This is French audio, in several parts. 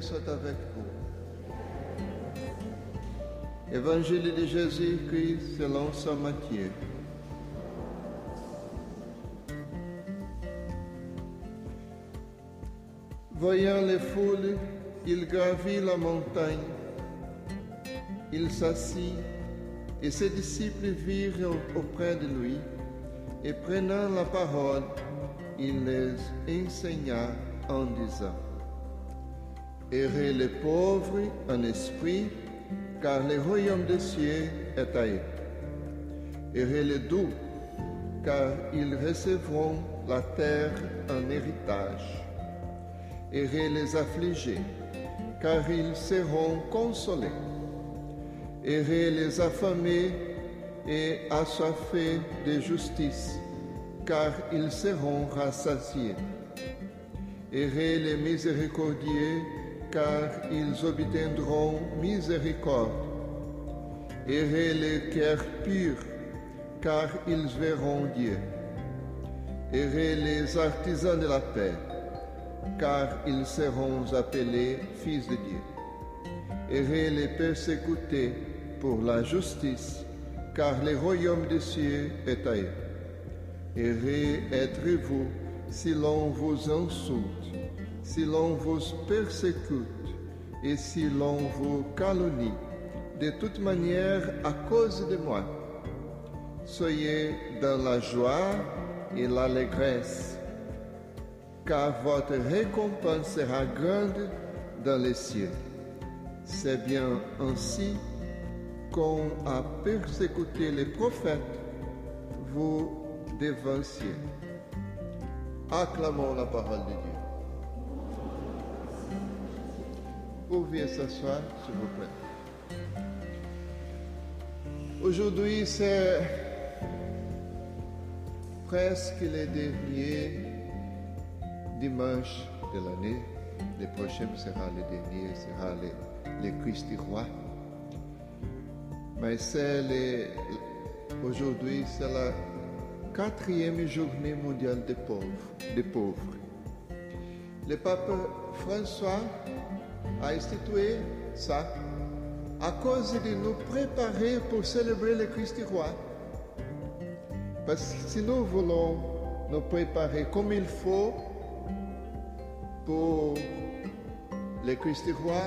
Soit avec vous. Évangile de Jésus-Christ selon Saint Matthieu. Voyant les foules, il gravit la montagne. Il s'assit et ses disciples virent auprès de lui et prenant la parole, il les enseigna en disant, Errez les pauvres en esprit, car le royaume des cieux est à eux. Errez les doux, car ils recevront la terre en héritage. Errez les affligés, car ils seront consolés. Errez les affamés et assoiffés de justice, car ils seront rassasiés. Errez les miséricordieux, car ils obtiendront miséricorde. Errez les cœurs purs, car ils verront Dieu. Errez les artisans de la paix, car ils seront appelés fils de Dieu. Errez les persécutés pour la justice, car le royaume des cieux est à eux. Errez êtes-vous si l'on vous insulte, si l'on vous persécute et si l'on vous calomnie, de toute manière à cause de moi. Soyez dans la joie et l'allégresse, car votre récompense sera grande dans les cieux. C'est bien ainsi qu'on a persécuté les prophètes, vous dévanciez. Acclamons la parole de Dieu. Pouvez s'asseoir, s'il vous plaît. Aujourd'hui, c'est presque le dernier dimanche de l'année. Le prochain sera le dernier, sera le, le Christ roi. Mais c'est aujourd'hui, c'est la quatrième journée mondiale des pauvres. Des pauvres. Le pape François a institué ça à cause de nous préparer pour célébrer le Christ roi. Parce que si nous voulons nous préparer comme il faut pour le Christ roi,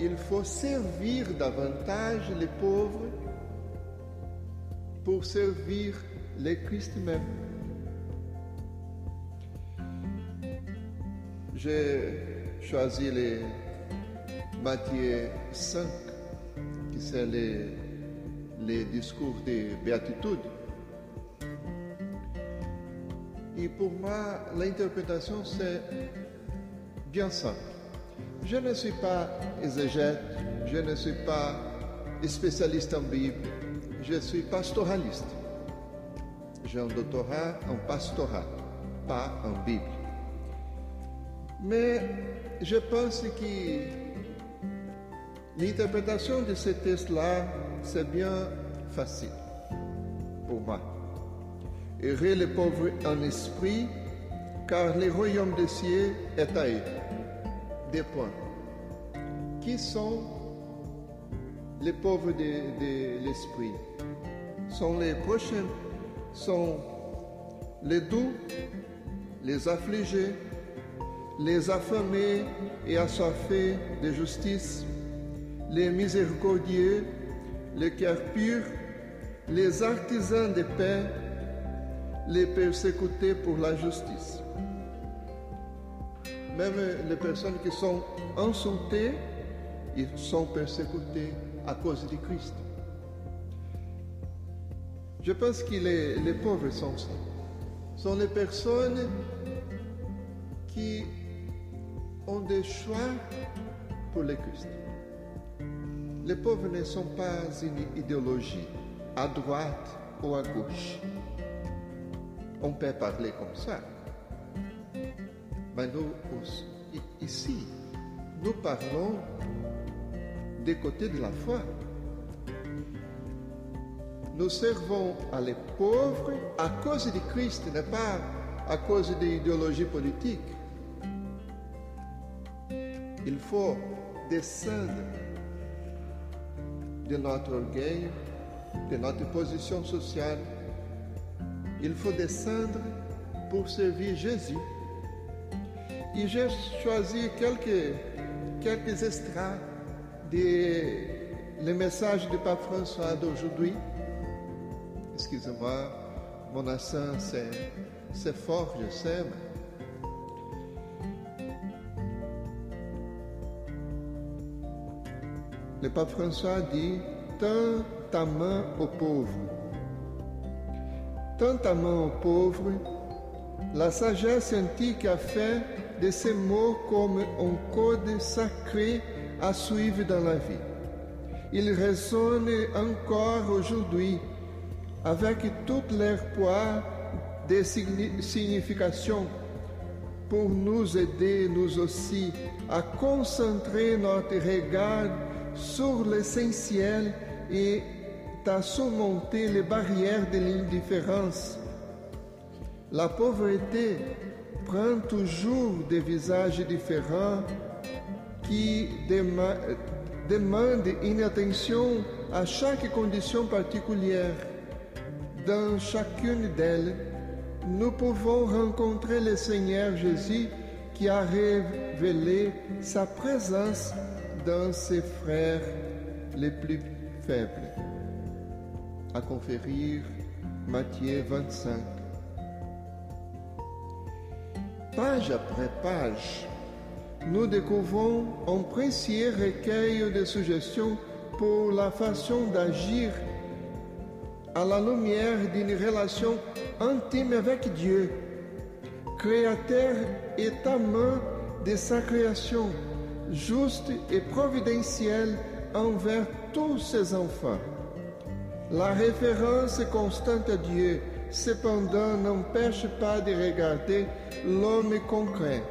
il faut servir davantage les pauvres pour servir le Christ même. J'ai choisi les Matthieu 5, qui c'est les, les discours de béatitude. Et pour moi, l'interprétation, c'est bien simple. Je ne suis pas exégète, je ne suis pas spécialiste en Bible, je suis pastoraliste. J'ai un doctorat en pastorat, pas en Bible. Mais je pense que l'interprétation de ce texte-là, c'est bien facile pour moi. Heureux les pauvres en esprit, car le royaume des cieux est à eux. Des points. Qui sont les pauvres de, de l'esprit? Sont les prochains, sont les doux, les affligés, les affamés et assoiffés de justice, les miséricordieux, les cœurs purs, les artisans de paix, les persécutés pour la justice. Même les personnes qui sont insultées, ils sont persécutées à cause de Christ. Je pense que les, les pauvres sont ça. Sont les personnes qui ont des choix pour le Christ. Les pauvres ne sont pas une idéologie à droite ou à gauche. On peut parler comme ça. Mais nous, ici, nous parlons des côtés de la foi. Nous servons à les pauvres à cause de Christ, n'est pas à cause de l'idéologie politique. Il faut descendre de notre orgueil, de notre position sociale. Il faut descendre pour servir Jésus. Et j'ai choisi quelques, quelques extraits des le message du pape François d'aujourd'hui. Excusez-moi, mon accent c'est fort, je sais, mais pape François dit Tends ta main aux pauvres. Tends ta main aux pauvres. La sagesse antique a fait de ces mots comme un code sacré à suivre dans la vie. Il résonne encore aujourd'hui avec toute leur poids de signification pour nous aider, nous aussi, à concentrer notre regard sur l'essentiel et à surmonter les barrières de l'indifférence. La pauvreté prend toujours des visages différents qui demandent une attention à chaque condition particulière. Dans chacune d'elles, nous pouvons rencontrer le Seigneur Jésus qui a révélé sa présence dans ses frères les plus faibles. À conférir Matthieu 25. Page après page, nous découvrons un précieux recueil de suggestions pour la façon d'agir à la lumière d'une relation intime avec Dieu, créateur et amant de sa création juste et providentiel envers tous ses enfants. La référence constante à Dieu, cependant, n'empêche pas de regarder l'homme concret.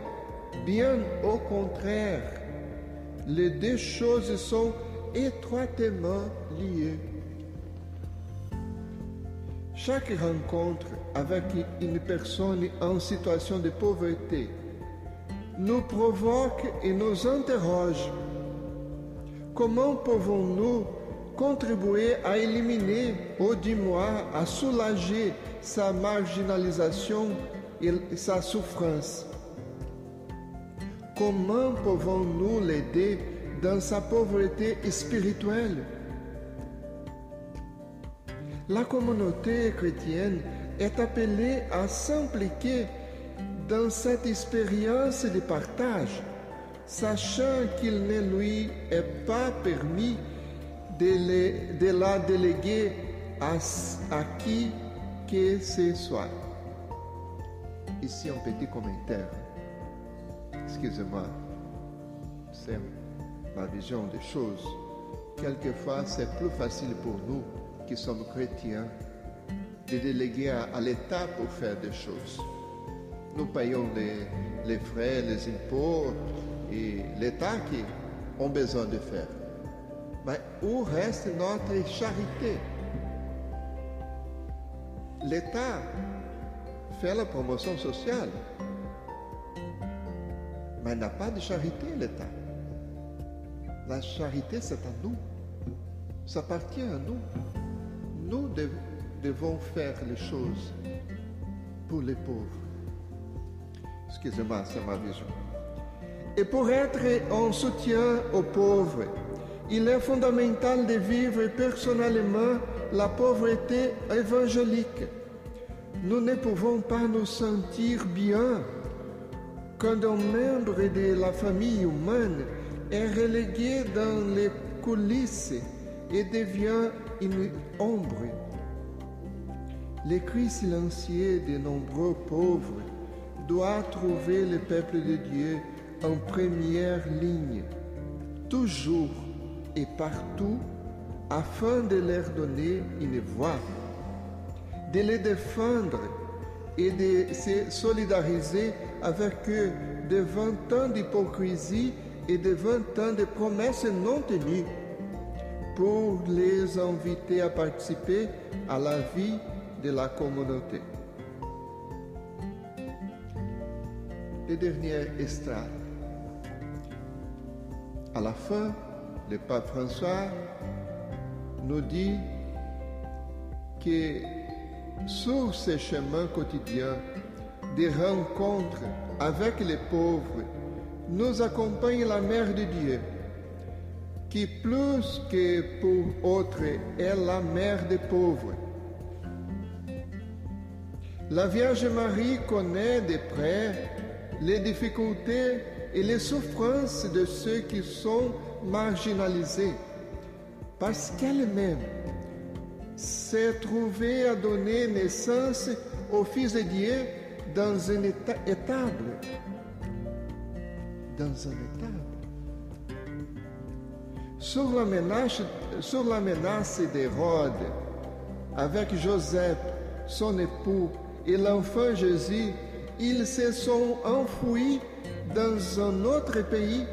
Bien au contraire, les deux choses sont étroitement liées. Chaque rencontre avec une personne en situation de pauvreté nous provoque et nous interroge. Comment pouvons-nous contribuer à éliminer ou du à soulager sa marginalisation et sa souffrance? Comment pouvons-nous l'aider dans sa pauvreté spirituelle? La communauté chrétienne est appelée à s'impliquer dans cette expérience de partage, sachant qu'il ne lui est pas permis de, la déléguer à, à qui que ce soit. Ici un petit commentaire. Excusez-moi, c'est ma vision des choses. Quelquefois, c'est plus facile pour nous qui sommes chrétiens de déléguer à l'État pour faire des choses. Nous payons les, frais, les impôts et l'État qui ont besoin de faire. Mais où reste notre charité? L'État fait la promotion sociale, mais n'a pas de charité, l'État. La charité, c'est à nous. Ça appartient à nous. Nous devons faire les choses pour les pauvres. Excusez-moi, c'est ma vision. Et pour être en soutien aux pauvres, il est fondamental de vivre personnellement la pauvreté évangélique. Nous ne pouvons pas nous sentir bien quand un membre de la famille humaine est relégué dans les coulisses et devient une ombre. Les cris silencieux de nombreux pauvres doit trouver le peuple de Dieu en première ligne, toujours et partout, afin de leur donner une voix, de les défendre et de se solidariser avec eux devant tant d'hypocrisie et devant tant de promesses non tenues, pour les inviter à participer à la vie de la communauté. Le dernier extrait. À la fin, le pape François nous dit que sur ces chemins quotidiens des rencontres avec les pauvres, nous accompagne la Mère de Dieu, qui plus que pour autres est la Mère des pauvres. La Vierge Marie connaît de près les difficultés et les souffrances de ceux qui sont marginalisés, parce qu'elle-même s'est trouvée à donner naissance au Fils de Dieu dans un étable. Dans un étable. Sur la menace, sur la menace d'Hérode, avec Joseph, son époux, et l'enfant Jésus, ils se sont enfouis dans un autre pays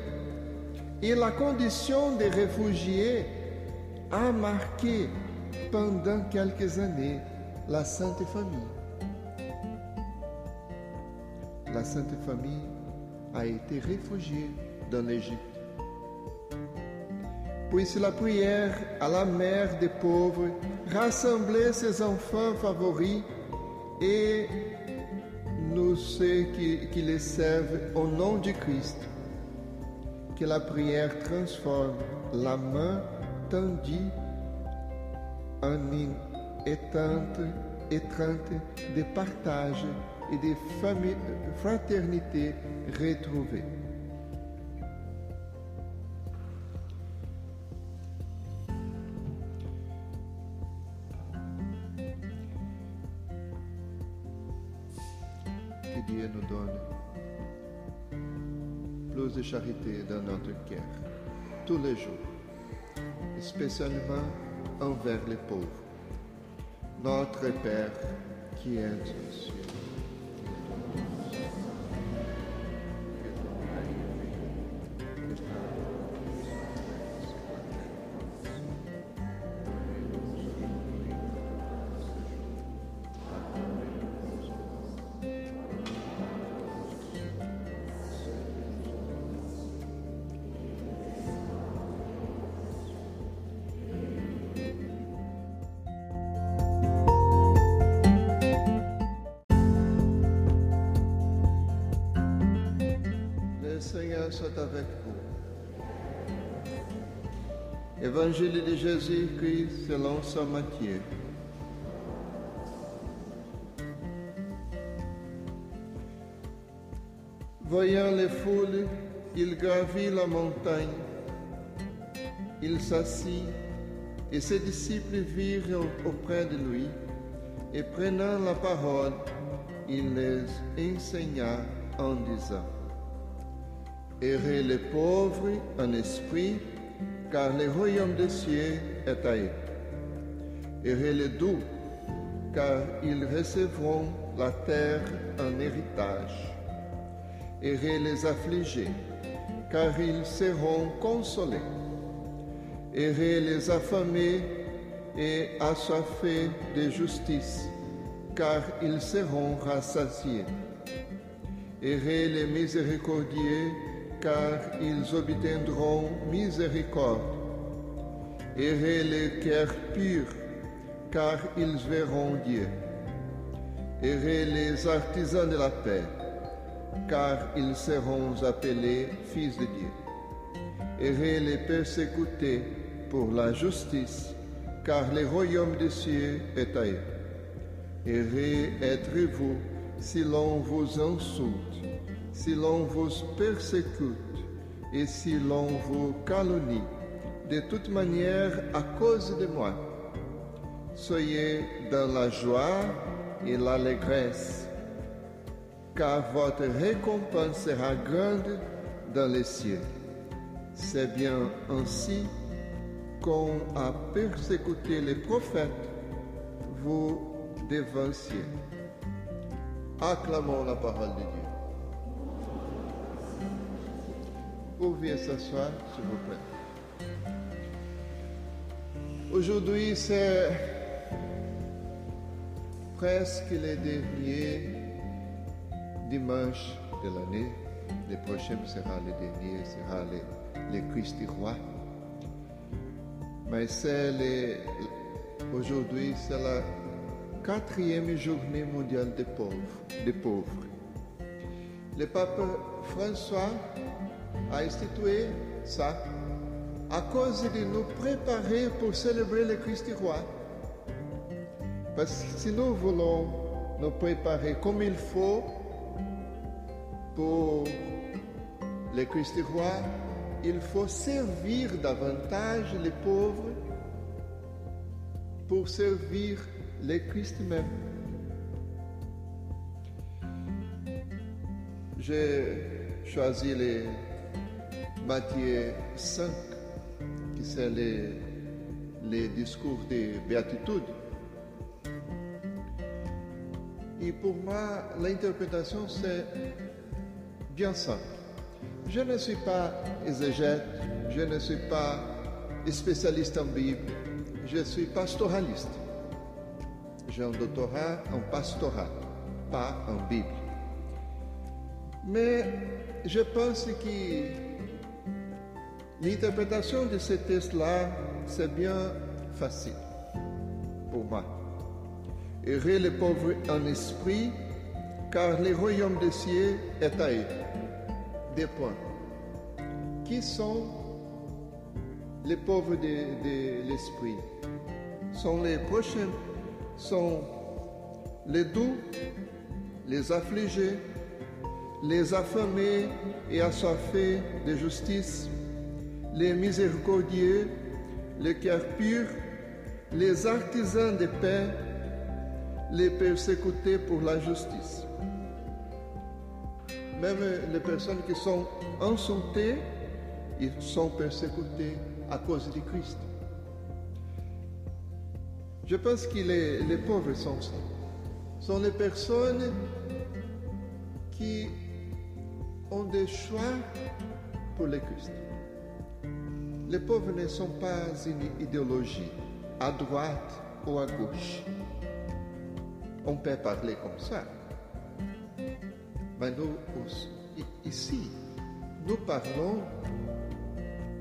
et la condition des réfugiés a marqué pendant quelques années la Sainte Famille. La Sainte Famille a été réfugiée dans l'Égypte. Puisse la prière à la mère des pauvres rassembler ses enfants favoris et nous ceux qui, les servent au nom du Christ. Que la prière transforme la main tendue en une étreinte, étreinte de partage et de fraternité retrouvée. Charité dans notre cœur, tous les jours, spécialement envers les pauvres. Notre Père qui est aux cieux. Soit avec vous. Évangile de Jésus-Christ selon Saint Matthieu. Voyant les foules, il gravit la montagne. Il s'assit et ses disciples virent auprès de lui et prenant la parole, il les enseigna en disant, Errez les pauvres en esprit, car le royaume des cieux est à eux. Errez les doux, car ils recevront la terre en héritage. Errez les affligés, car ils seront consolés. Errez les affamés et assoiffés de justice, car ils seront rassasiés. Errez les miséricordieux, car ils obtiendront miséricorde. Errez les cœurs purs, car ils verront Dieu. Errez les artisans de la paix, car ils seront appelés fils de Dieu. Errez les persécutés pour la justice, car le royaume des cieux est à eux. Errez êtes-vous si l'on vous insulte, si l'on vous persécute et si l'on vous calomnie, de toute manière à cause de moi. Soyez dans la joie et l'allégresse, car votre récompense sera grande dans les cieux. C'est bien ainsi qu'on a persécuté les prophètes, vous dévanciez. Acclamons la parole de Dieu. Vous s'asseoir, s'il vous plaît. Aujourd'hui, c'est presque le dernier dimanche de l'année. Le prochain sera le dernier, sera le le Christ roi. Mais c'est aujourd'hui, c'est la quatrième journée mondiale des pauvres. Des pauvres. Le pape François a institué ça à cause de nous préparer pour célébrer le Christ roi. Parce que si nous voulons nous préparer comme il faut pour le Christ roi, il faut servir davantage les pauvres pour servir le Christ même. J'ai choisi les Matthieu 5, qui c'est les, les discours de béatitude. Et pour moi, l'interprétation, c'est bien simple. Je ne suis pas exégète, je ne suis pas spécialiste en Bible, je suis pastoraliste. J'ai un doctorat en pastorat, pas en Bible. Mais je pense que l'interprétation de ce texte-là, c'est bien facile pour moi. Heureux les pauvres en esprit, car le royaume des cieux est à eux. Des points. Qui sont les pauvres de, de l'esprit? Sont les prochains, sont les doux, les affligés, les affamés et assoiffés de justice, les miséricordieux, les cœurs purs, les artisans de paix, les persécutés pour la justice. Même les personnes qui sont insultées, ils sont persécutées à cause du Christ. Je pense que les, les pauvres sont ça. Sont les personnes qui ont des choix pour le Christ. Les pauvres ne sont pas une idéologie à droite ou à gauche. On peut parler comme ça. Mais nous, ici, nous parlons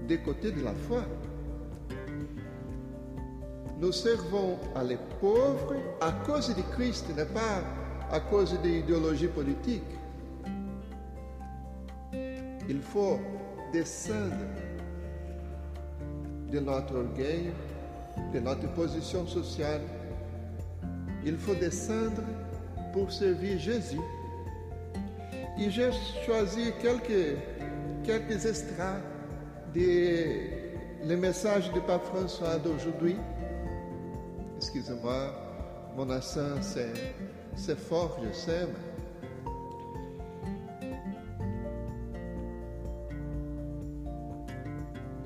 des côtés de la foi. Nous servons à les pauvres à cause du Christ, n'est pas à cause de l'idéologie politique. Il faut descendre de notre orgueil, de notre position sociale. Il faut descendre pour servir Jésus. Et j'ai choisi quelques, quelques extraits le message du pape François d'aujourd'hui. Excusez-moi, mon accent c'est fort, je sais.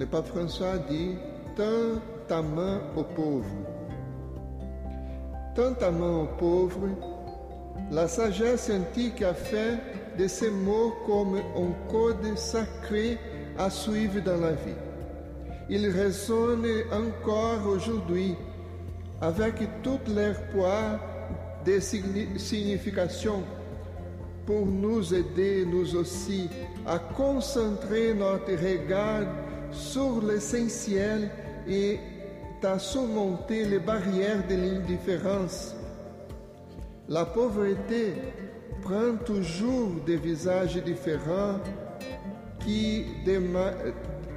Le pape François dit Tends ta main aux pauvres. Tends ta main aux pauvres. La sagesse antique a fait de ces mots comme un code sacré à suivre dans la vie. Il résonne encore aujourd'hui avec toute leur poids de signification pour nous aider, nous aussi, à concentrer notre regard sur l'essentiel et à surmonter les barrières de l'indifférence. La pauvreté prend toujours des visages différents qui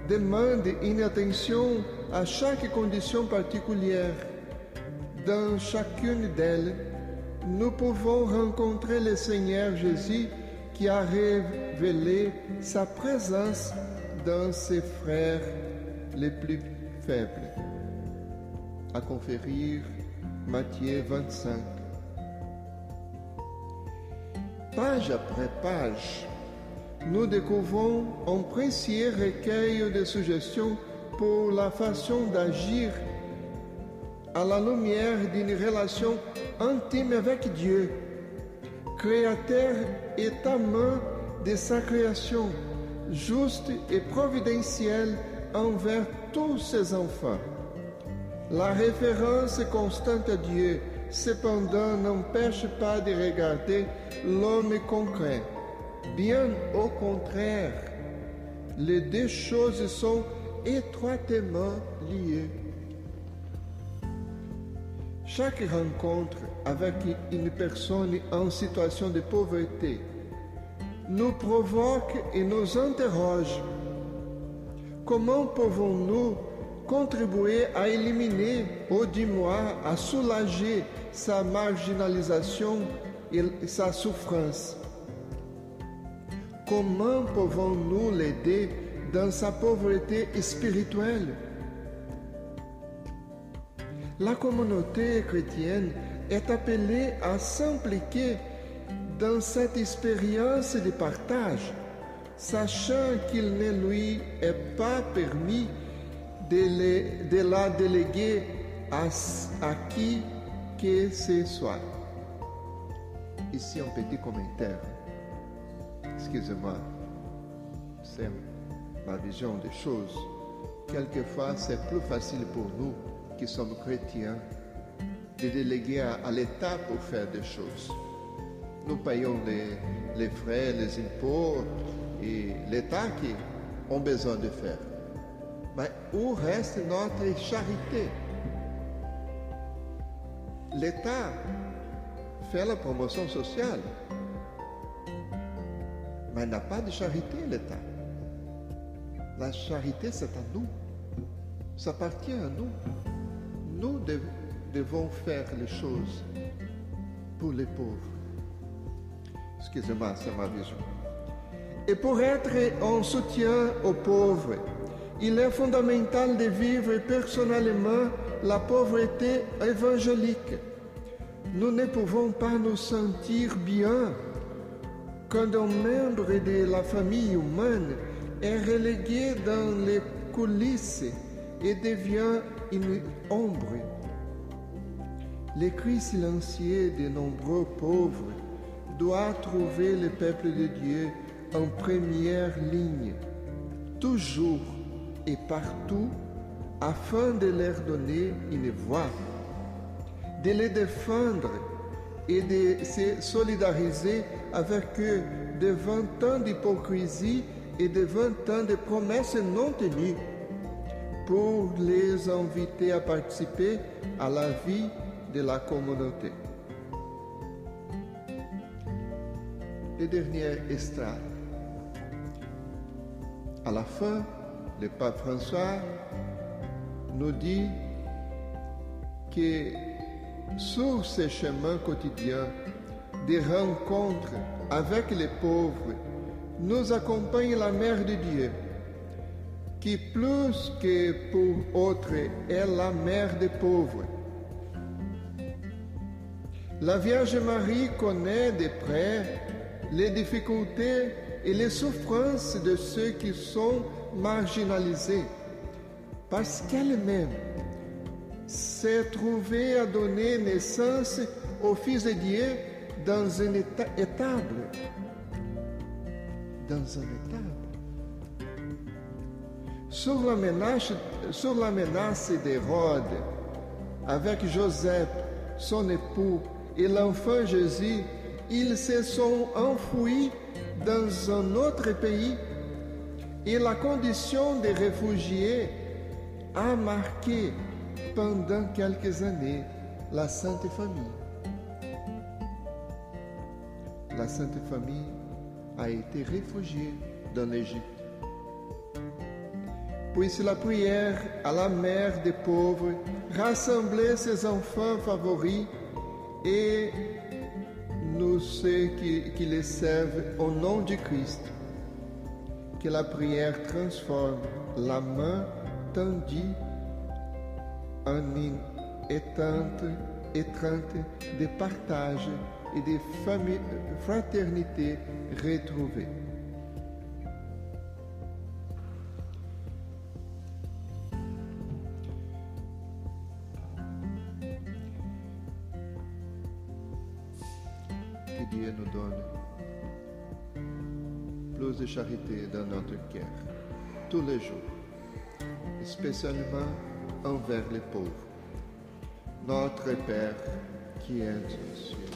demandent une attention à chaque condition particulière. Dans chacune d'elles, nous pouvons rencontrer le Seigneur Jésus qui a révélé sa présence dans ses frères les plus faibles. À conférir Matthieu 25. Page après page, nous découvrons un précieux recueil de suggestions pour la façon d'agir à la lumière d'une relation intime avec Dieu, Créateur et amant de sa création, juste et providentielle envers tous ses enfants. La référence constante à Dieu, cependant, n'empêche pas de regarder l'homme concret. Bien au contraire, Les deux choses sont étroitement liées. Chaque rencontre avec une personne en situation de pauvreté nous provoque et nous interroge. Comment pouvons-nous contribuer à éliminer ou du à soulager sa marginalisation et sa souffrance? Comment pouvons-nous l'aider dans sa pauvreté spirituelle? La communauté chrétienne est appelée à s'impliquer dans cette expérience de partage, sachant qu'il ne lui est pas permis de, la déléguer à, qui que ce soit. Ici un petit commentaire. Excusez-moi, c'est ma vision des choses. Quelquefois, c'est plus facile pour nous qui sommes chrétiens de déléguer à l'État pour faire des choses. Nous payons les, frais, les impôts et l'État qui ont besoin de faire. Mais où reste notre charité? L'État fait la promotion sociale, mais n'a pas de charité, l'État. La charité, c'est à nous. Ça appartient à nous. Nous devons faire les choses pour les pauvres. Excusez-moi, c'est ma vision. Et pour être en soutien aux pauvres, il est fondamental de vivre personnellement la pauvreté évangélique. Nous ne pouvons pas nous sentir bien quand un membre de la famille humaine est relégué dans les coulisses et devient une ombre. Les cris silencieux de nombreux pauvres doit trouver le peuple de Dieu en première ligne, toujours et partout, afin de leur donner une voix, de les défendre et de se solidariser avec eux devant tant d'hypocrisie et devant tant de promesses non tenues, pour les inviter à participer à la vie de la communauté. Le dernier extrait. À la fin, le pape François nous dit que sur ce chemin quotidien des rencontres avec les pauvres, nous accompagne la Mère de Dieu, qui plus que pour autres est la mère des pauvres. La Vierge Marie connaît de près les difficultés et les souffrances de ceux qui sont marginalisés, parce qu'elle-même s'est trouvée à donner naissance au Fils de Dieu dans une étable. Dans un étable. Sur la menace, sur la menace d'Hérode, avec Joseph, son époux, et l'enfant Jésus, ils se sont enfouis dans un autre pays et la condition des réfugiés a marqué pendant quelques années la Sainte Famille. La Sainte Famille a été réfugiée dans l'Égypte. Puis la prière à la mère des pauvres, rassembler ses enfants favoris et nous ceux qui, qui les servent au nom du. Que la prière transforme la main tendue en une étreinte, étreinte de partage et de fraternité retrouvée. Charité dans notre cœur, tous les jours, spécialement envers les pauvres. Notre Père qui est aux cieux.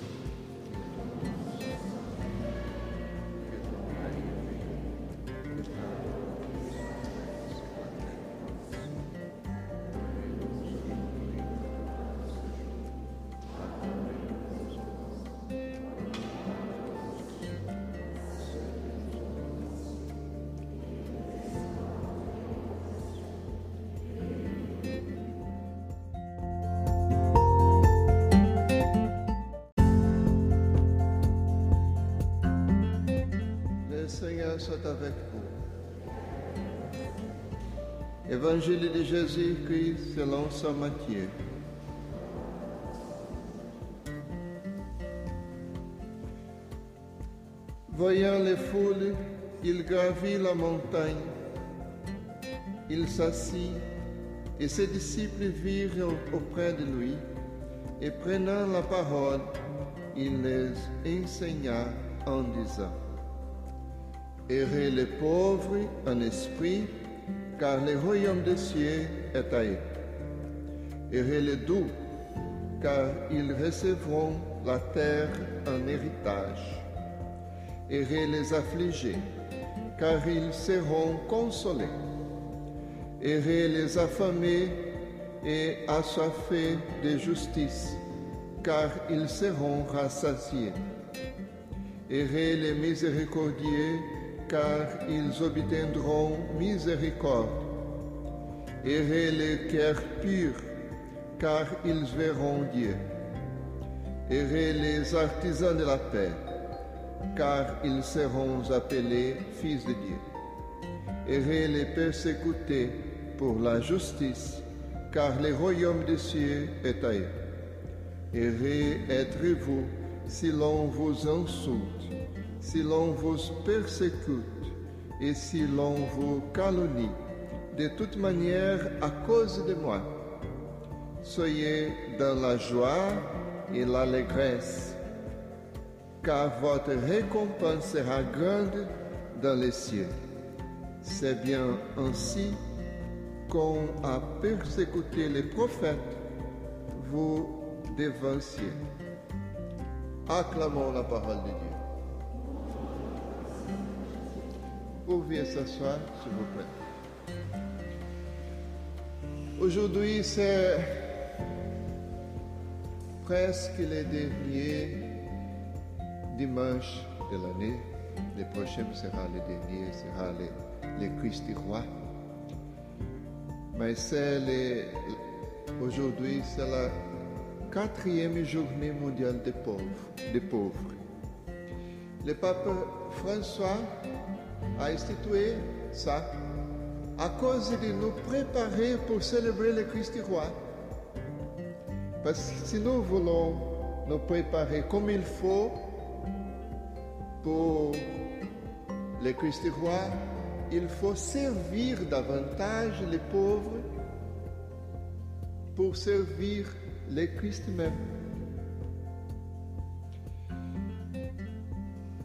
Soit avec vous. Évangile de Jésus-Christ selon Saint Matthieu. Voyant les foules, il gravit la montagne. Il s'assit et ses disciples virent auprès de lui et prenant la parole, il les enseigna en disant, Errez les pauvres en esprit, car le royaume des cieux est à eux. Errez les doux, car ils recevront la terre en héritage. Errez les affligés, car ils seront consolés. Errez les affamés et assoiffés de justice, car ils seront rassasiés. Errez les miséricordieux, car ils obtiendront miséricorde. Errez les cœurs purs, car ils verront Dieu. Errez les artisans de la paix, car ils seront appelés fils de Dieu. Errez les persécutés pour la justice, car le royaume des cieux est à eux. Errez êtes-vous si l'on vous insulte, si l'on vous persécute et si l'on vous calomnie, de toute manière à cause de moi. Soyez dans la joie et l'allégresse, car votre récompense sera grande dans les cieux. C'est bien ainsi qu'on a persécuté les prophètes, vous dévanciez. Acclamons la parole de Dieu. Vous pouvez s'asseoir, s'il vous plaît. Aujourd'hui, c'est presque le dernier dimanche de l'année. Le prochain sera le dernier, sera le, le Christ roi. Mais c'est aujourd'hui, c'est la quatrième journée mondiale des pauvres. Des pauvres. Le pape François a institué ça à cause de nous préparer pour célébrer le Christ roi. Parce que si nous voulons nous préparer comme il faut pour le Christ roi, il faut servir davantage les pauvres pour servir le Christ même.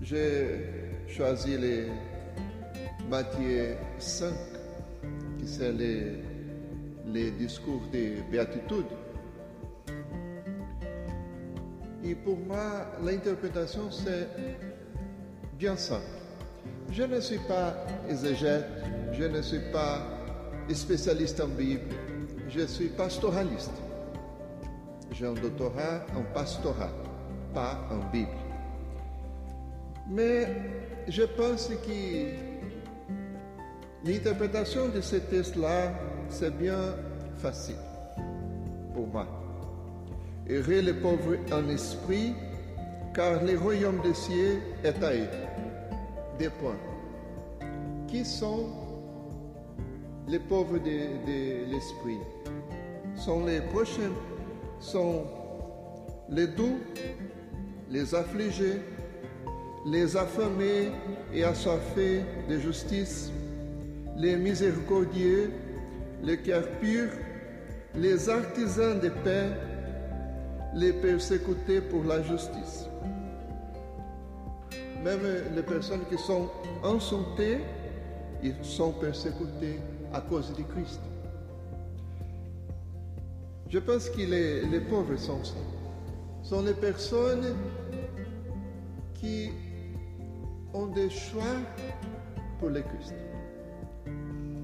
J'ai choisi les Matthieu 5, qui c'est les, les discours de béatitude. Et pour moi, l'interprétation, c'est bien simple. Je ne suis pas exégète, je ne suis pas spécialiste en Bible, je suis pastoraliste. J'ai un doctorat en pastorat, pas en Bible. Mais je pense que l'interprétation de ce texte-là, c'est bien facile pour moi. Heureux les pauvres en esprit, car le royaume des cieux est à eux. Deux points. Qui sont les pauvres de, de l'esprit? Sont les prochains, sont les doux, les affligés, les affamés et assoiffés de justice, les miséricordieux, les cœurs purs, les artisans de paix, les persécutés pour la justice. Même les personnes qui sont insultées, ils sont persécutées à cause du Christ. Je pense que les, les pauvres sont ça. Sont les personnes qui ont des choix pour le Christ.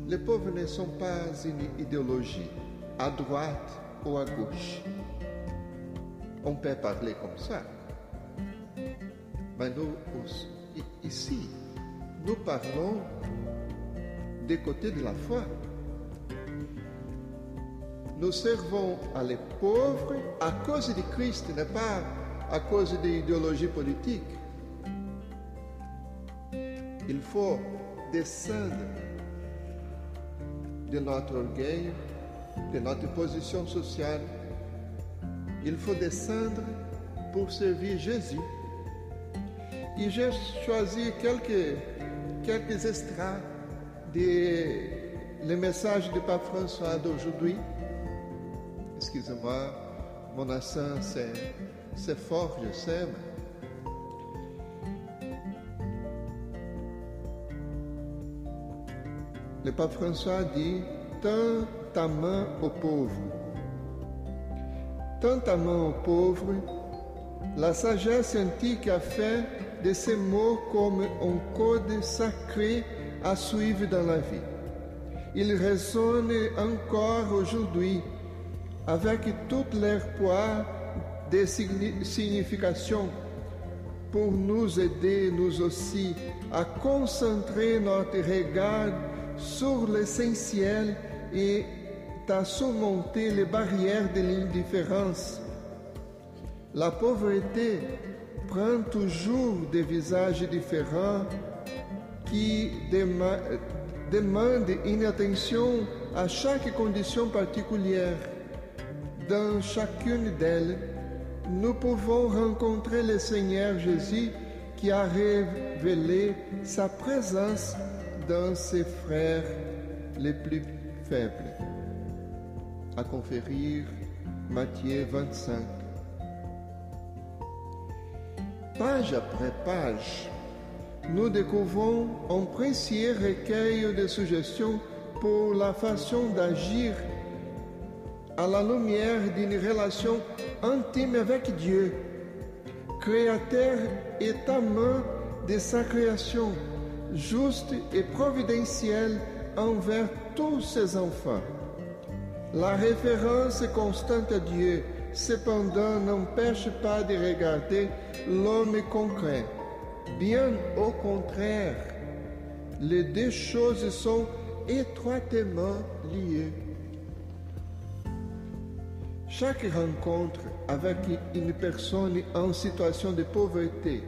Les pauvres ne sont pas une idéologie à droite ou à gauche. On peut parler comme ça. Mais nous, ici, nous parlons des côtés de la foi. Nous servons à les pauvres à cause du Christ, n'est pas à cause de l'idéologie politique. Il faut descendre de notre orgueil, de notre position sociale. Il faut descendre pour servir Jésus. Et j'ai choisi quelques, quelques extraits des le message du pape François d'aujourd'hui. Excusez-moi, mon accent c'est fort, je sais. Le pape François dit Tends ta main aux pauvres. Tends ta main aux pauvres. La sagesse antique a fait de ces mots comme un code sacré à suivre dans la vie. Il résonne encore aujourd'hui avec toute leur poids de signification pour nous aider, nous aussi, à concentrer notre regard sur l'essentiel et à surmonter les barrières de l'indifférence. La pauvreté prend toujours des visages différents qui demandent une attention à chaque condition particulière. Dans chacune d'elles, nous pouvons rencontrer le Seigneur Jésus qui a révélé sa présence dans ses frères les plus faibles. À conférir Matthieu 25. Page après page, nous découvrons un précieux recueil de suggestions pour la façon d'agir à la lumière d'une relation intime avec Dieu, créateur et amant de sa création juste et providentiel envers tous ses enfants. La référence constante à Dieu, cependant, n'empêche pas de regarder l'homme concret. Bien au contraire, les deux choses sont étroitement liées. Chaque rencontre avec une personne en situation de pauvreté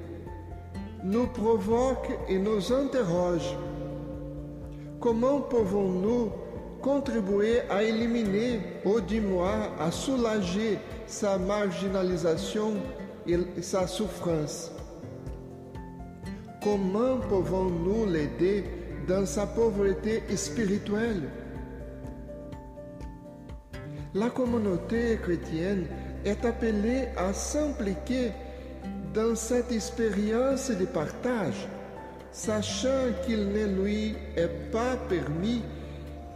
nous provoque et nous interroge. Comment pouvons-nous contribuer à éliminer ou du moins à soulager sa marginalisation et sa souffrance? Comment pouvons-nous l'aider dans sa pauvreté spirituelle? La communauté chrétienne est appelée à s'impliquer dans cette expérience de partage, sachant qu'il ne lui est pas permis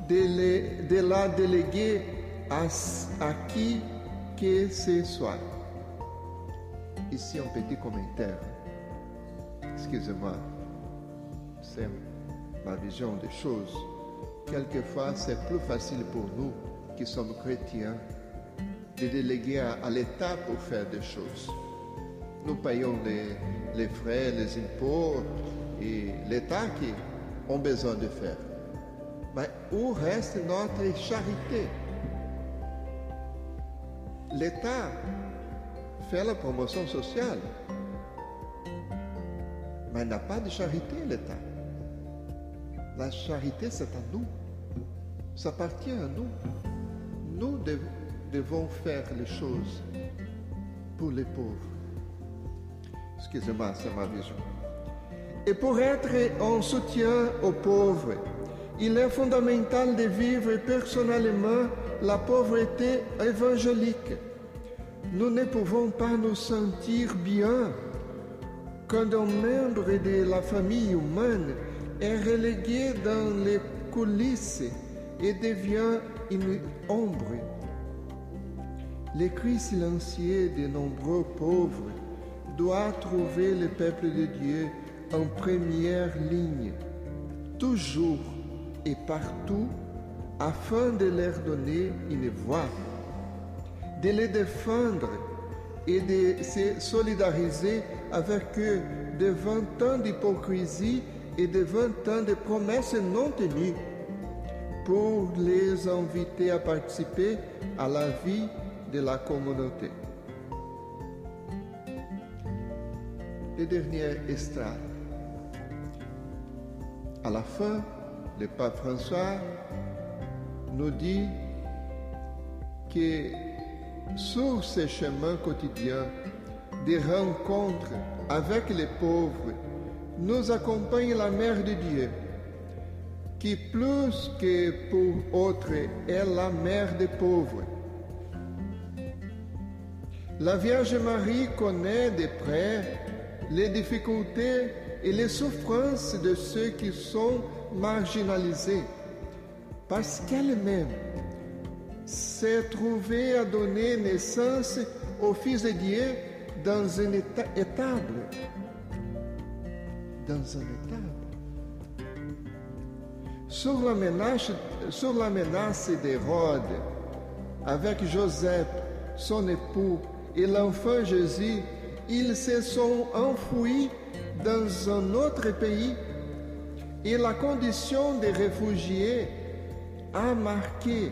de, la déléguer à, qui que ce soit. Ici un petit commentaire. Excusez-moi, c'est ma vision des choses. Quelquefois, c'est plus facile pour nous qui sommes chrétiens de déléguer à l'État pour faire des choses. Nous payons les, frais, les impôts et l'État qui ont besoin de faire. Mais où reste notre charité? L'État fait la promotion sociale, mais il n'a pas de charité, l'État. La charité, c'est à nous. Ça appartient à nous. Nous devons faire les choses pour les pauvres. Excusez-moi, c'est ma vision. Et pour être en soutien aux pauvres, il est fondamental de vivre personnellement la pauvreté évangélique. Nous ne pouvons pas nous sentir bien quand un membre de la famille humaine est relégué dans les coulisses et devient une ombre. Les cris silencieux de nombreux pauvres doit trouver le peuple de Dieu en première ligne, toujours et partout, afin de leur donner une voix, de les défendre et de se solidariser avec eux devant tant d'hypocrisie et devant tant de promesses non tenues, pour les inviter à participer à la vie de la communauté. Le dernier extrait. à la fin, le pape François nous dit que sur ces chemins quotidiens des rencontres avec les pauvres, nous accompagne la Mère de Dieu, qui plus que pour autres est la mère des pauvres. La Vierge Marie connaît de près les difficultés et les souffrances de ceux qui sont marginalisés, parce qu'elle-même s'est trouvée à donner naissance au Fils de Dieu dans une étable. Dans un étable. Sur la menace, sur la menace d'Hérode, avec Joseph, son époux, et l'enfant Jésus, ils se sont enfouis dans un autre pays et la condition des réfugiés a marqué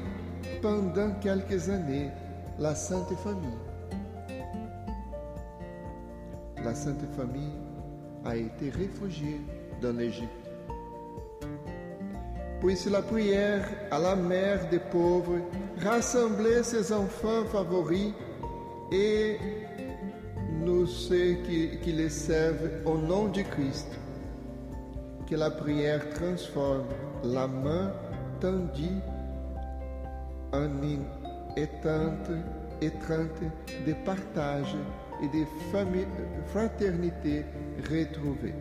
pendant quelques années la Sainte Famille. La Sainte Famille a été réfugiée dans l'Égypte. Puis la prière à la mère des pauvres rassembler ses enfants favoris et nous ceux qui, les servent au nom du Christ. Que la prière transforme la main tendue en une étente, étreinte de partage et de fraternité retrouvée.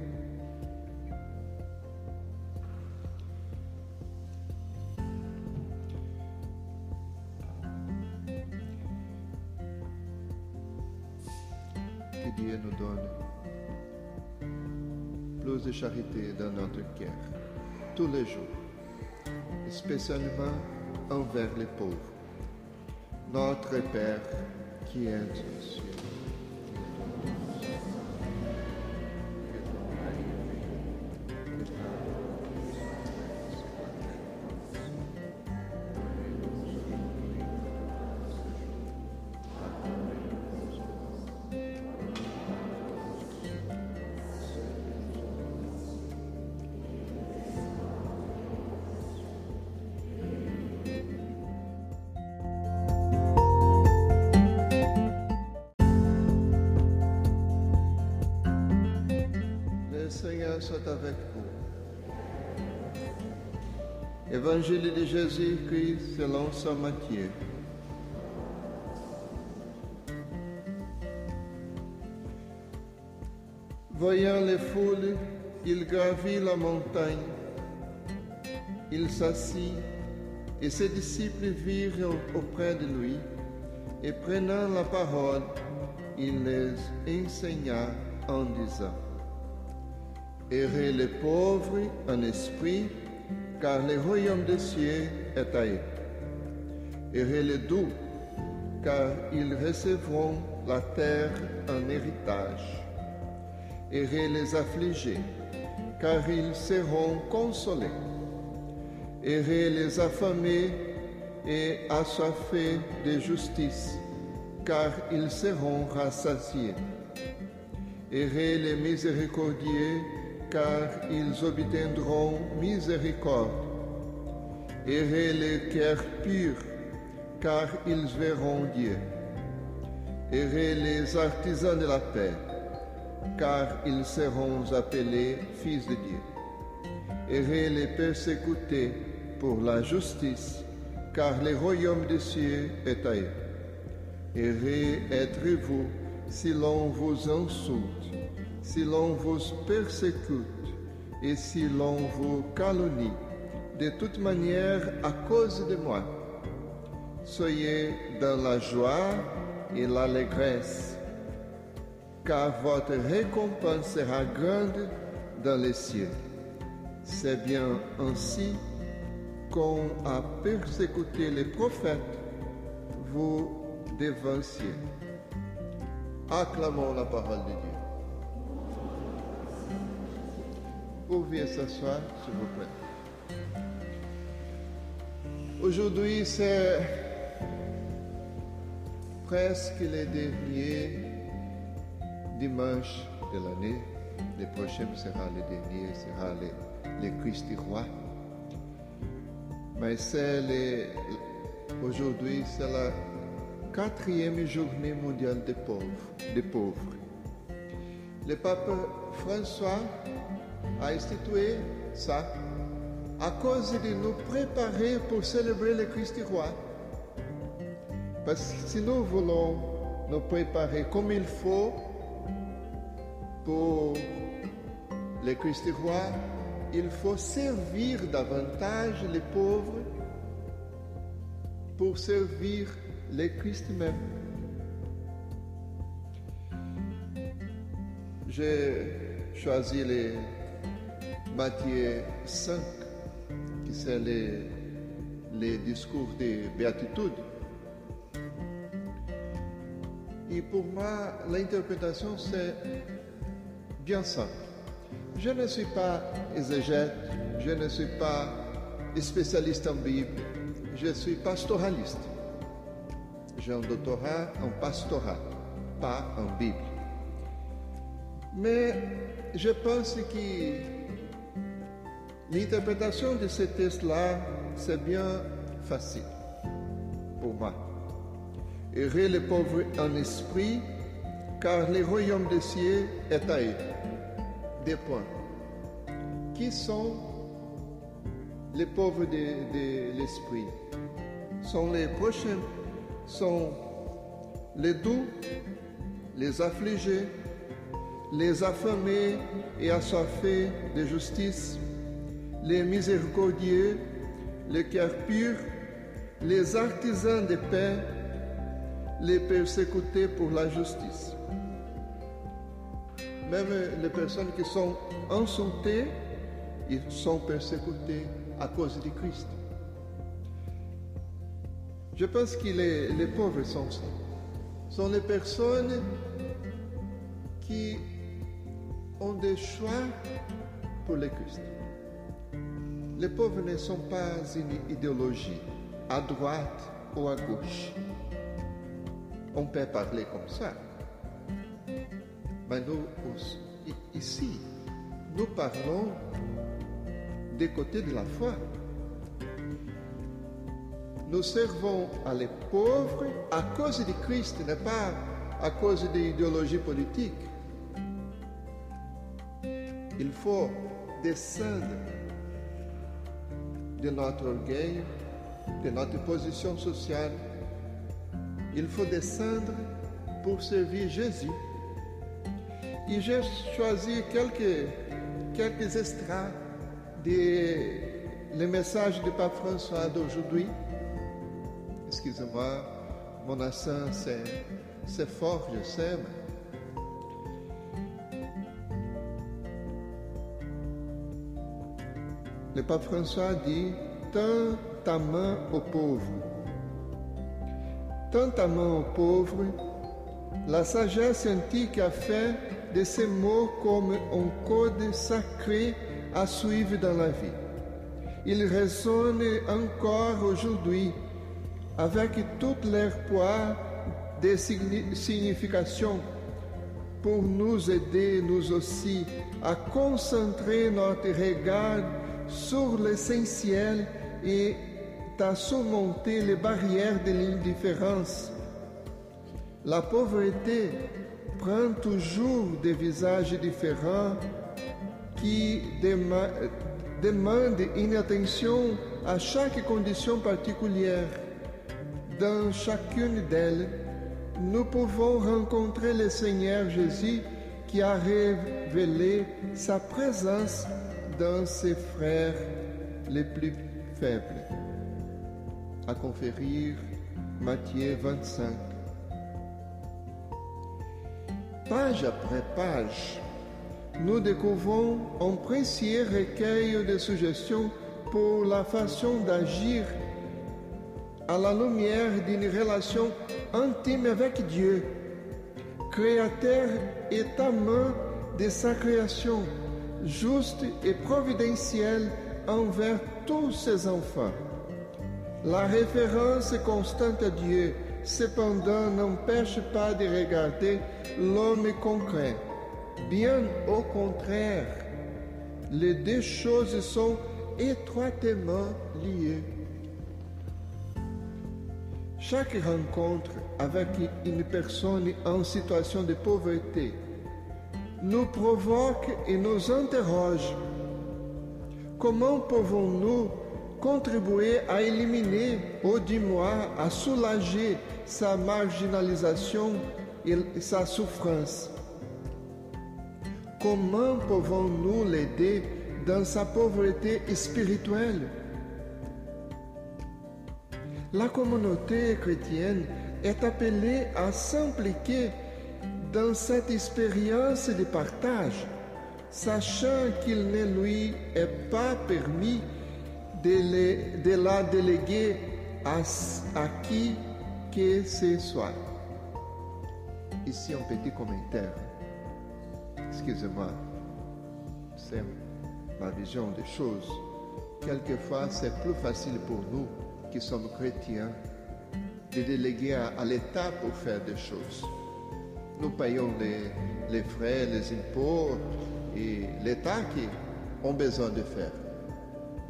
Charité dans notre cœur, tous les jours, spécialement envers les pauvres. Notre Père qui est aux cieux. Soit avec vous. Évangile de Jésus-Christ selon Saint Matthieu. Voyant les foules, il gravit la montagne. Il s'assit et ses disciples virent auprès de lui et prenant la parole, il les enseigna en disant, Heureux les pauvres en esprit, car le royaume des cieux est à eux. Heureux les doux, car ils recevront la terre en héritage. Heureux les affligés, car ils seront consolés. Heureux les affamés et assoiffés de justice, car ils seront rassasiés. Heureux les miséricordieux, car ils obtiendront miséricorde. Heureux les cœurs purs, car ils verront Dieu. Heureux les artisans de la paix, car ils seront appelés fils de Dieu. Heureux les persécutés pour la justice, car le royaume des cieux est à eux. Heureux êtes-vous si l'on vous insulte, si l'on vous persécute et si l'on vous calomnie, de toute manière à cause de moi. Soyez dans la joie et l'allégresse, car votre récompense sera grande dans les cieux. C'est bien ainsi qu'on a persécuté les prophètes, vous devanciez. Acclamons la parole de Dieu. S'asseoir, s'il vous plaît. Aujourd'hui, c'est presque le dernier dimanche de l'année. Le prochain sera le dernier, sera le le Christ roi. Mais c'est aujourd'hui, c'est la quatrième journée mondiale des pauvres. Des pauvres. Le pape François a institué ça à cause de nous préparer pour célébrer le Christ roi. Parce que si nous voulons nous préparer comme il faut pour le Christ roi, il faut servir davantage les pauvres pour servir le Christ même. J'ai choisi les Matthieu 5, qui c'est les, les discours de béatitude. Et pour moi, l'interprétation, c'est bien simple. Je ne suis pas exégète, je ne suis pas spécialiste en Bible, je suis pastoraliste. J'ai un doctorat en pastorat, pas en Bible. Mais je pense que l'interprétation de ce texte-là, c'est bien facile pour moi. Heureux les pauvres en esprit, car le royaume des cieux est à eux. Des points. Qui sont les pauvres de, de l'esprit? Sont les prochains, sont les doux, les affligés, les affamés et assoiffés de justice, les miséricordieux, les cœurs purs, les artisans de paix, les persécutés pour la justice. Même les personnes qui sont insultées, ils sont persécutées à cause du Christ. Je pense que les, les pauvres sont ça. Sont les personnes qui ont des choix pour le Christ. Les pauvres ne sont pas une idéologie à droite ou à gauche. On peut parler comme ça. Mais nous, ici, nous parlons des côtés de la foi. Nous servons à les pauvres à cause du Christ, n'est pas à cause de l'idéologie politique. Il faut descendre de notre orgueil, de notre position sociale. Il faut descendre pour servir Jésus. Et j'ai choisi quelques, quelques extraits des le message du pape François d'aujourd'hui. Excusez-moi, mon accent c'est fort, je sais, Le pape François dit Tends ta main aux pauvres. Tends ta main aux pauvres. La sagesse antique a fait de ces mots comme un code sacré à suivre dans la vie. Ils résonnent encore aujourd'hui avec toute leur poids de signification pour nous aider, nous aussi, à concentrer notre regard sur l'essentiel et à surmonter les barrières de l'indifférence. La pauvreté prend toujours des visages différents qui demandent une attention à chaque condition particulière. Dans chacune d'elles, nous pouvons rencontrer le Seigneur Jésus qui a révélé sa présence dans ses frères les plus faibles. À conférir Matthieu 25. Page après page, nous découvrons un précieux recueil de suggestions pour la façon d'agir à la lumière d'une relation intime avec Dieu, créateur et amant de sa création juste et providentiel envers tous ses enfants. La référence constante à Dieu, cependant, n'empêche pas de regarder l'homme concret. Bien au contraire, les deux choses sont étroitement liées. Chaque rencontre avec une personne en situation de pauvreté nous provoque et nous interroge. Comment pouvons-nous contribuer à éliminer ou du moins à soulager sa marginalisation et sa souffrance? Comment pouvons-nous l'aider dans sa pauvreté spirituelle? La communauté chrétienne est appelée à s'impliquer dans cette expérience de partage, sachant qu'il ne lui est pas permis de, la déléguer à, qui que ce soit. Ici un petit commentaire. Excusez-moi, c'est ma vision des choses. Quelquefois, c'est plus facile pour nous qui sommes chrétiens de déléguer à l'État pour faire des choses. Nous payons les, frais, les impôts et l'État qui ont besoin de faire.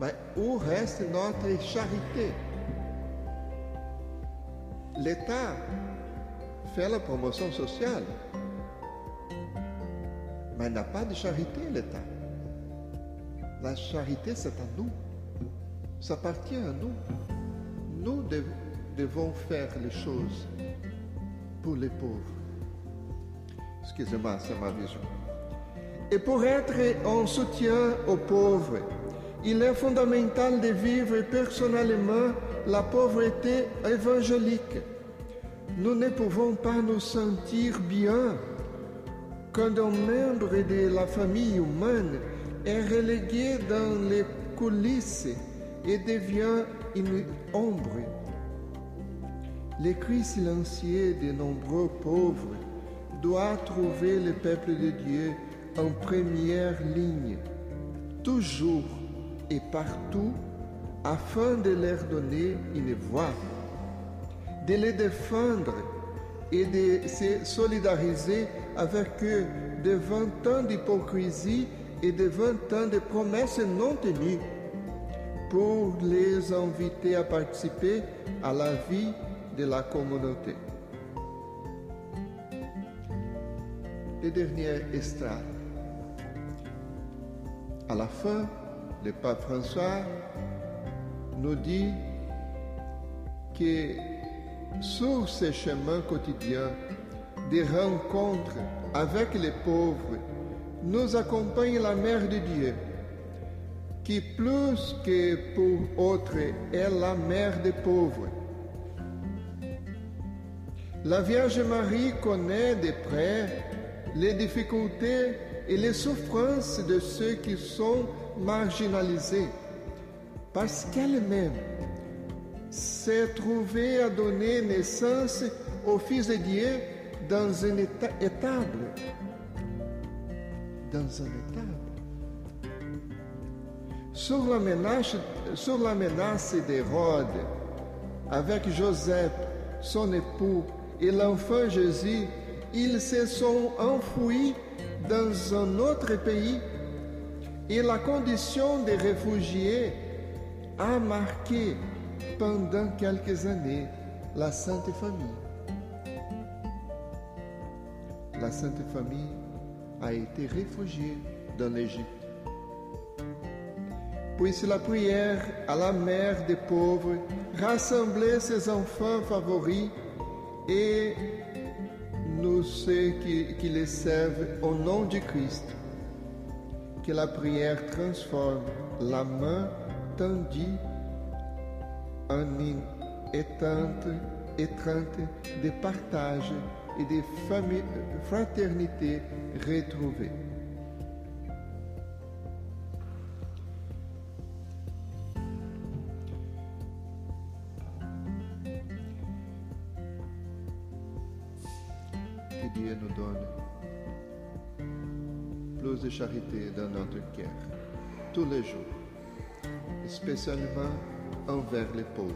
Mais où reste notre charité? L'État fait la promotion sociale, mais n'a pas de charité, l'État. La charité, c'est à nous. Ça appartient à nous. Nous devons faire les choses pour les pauvres. Excusez-moi, c'est ma vision. Et pour être en soutien aux pauvres, il est fondamental de vivre personnellement la pauvreté évangélique. Nous ne pouvons pas nous sentir bien quand un membre de la famille humaine est relégué dans les coulisses et devient une ombre. Les cris silencieux de nombreux pauvres doit trouver le peuple de Dieu en première ligne, toujours et partout, afin de leur donner une voix, de les défendre et de se solidariser avec eux devant tant d'hypocrisie et devant tant de promesses non tenues, pour les inviter à participer à la vie de la communauté. Le dernier extrait. À la fin, le pape François nous dit que sur ce chemin quotidien des rencontres avec les pauvres, nous accompagne la Mère de Dieu, qui plus que pour autres est la mère des pauvres. La Vierge Marie connaît de près les difficultés et les souffrances de ceux qui sont marginalisés, parce qu'elle-même s'est trouvée à donner naissance au Fils de Dieu dans un étable. Dans un étable. Sur la menace, sur la menace d'Hérode, avec Joseph, son époux, et l'enfant Jésus, ils se sont enfouis dans un autre pays et la condition des réfugiés a marqué pendant quelques années la Sainte Famille. La Sainte Famille a été réfugiée dans l'Égypte. Puis la prière à la mère des pauvres rassembler ses enfants favoris et nous ceux qui, les servent au nom du Christ. Que la prière transforme la main tendue en une étreinte, étreinte de partage et de fraternité retrouvée. Dans notre cœur, tous les jours, spécialement envers les pauvres.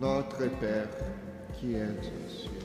Notre Père qui es aux cieux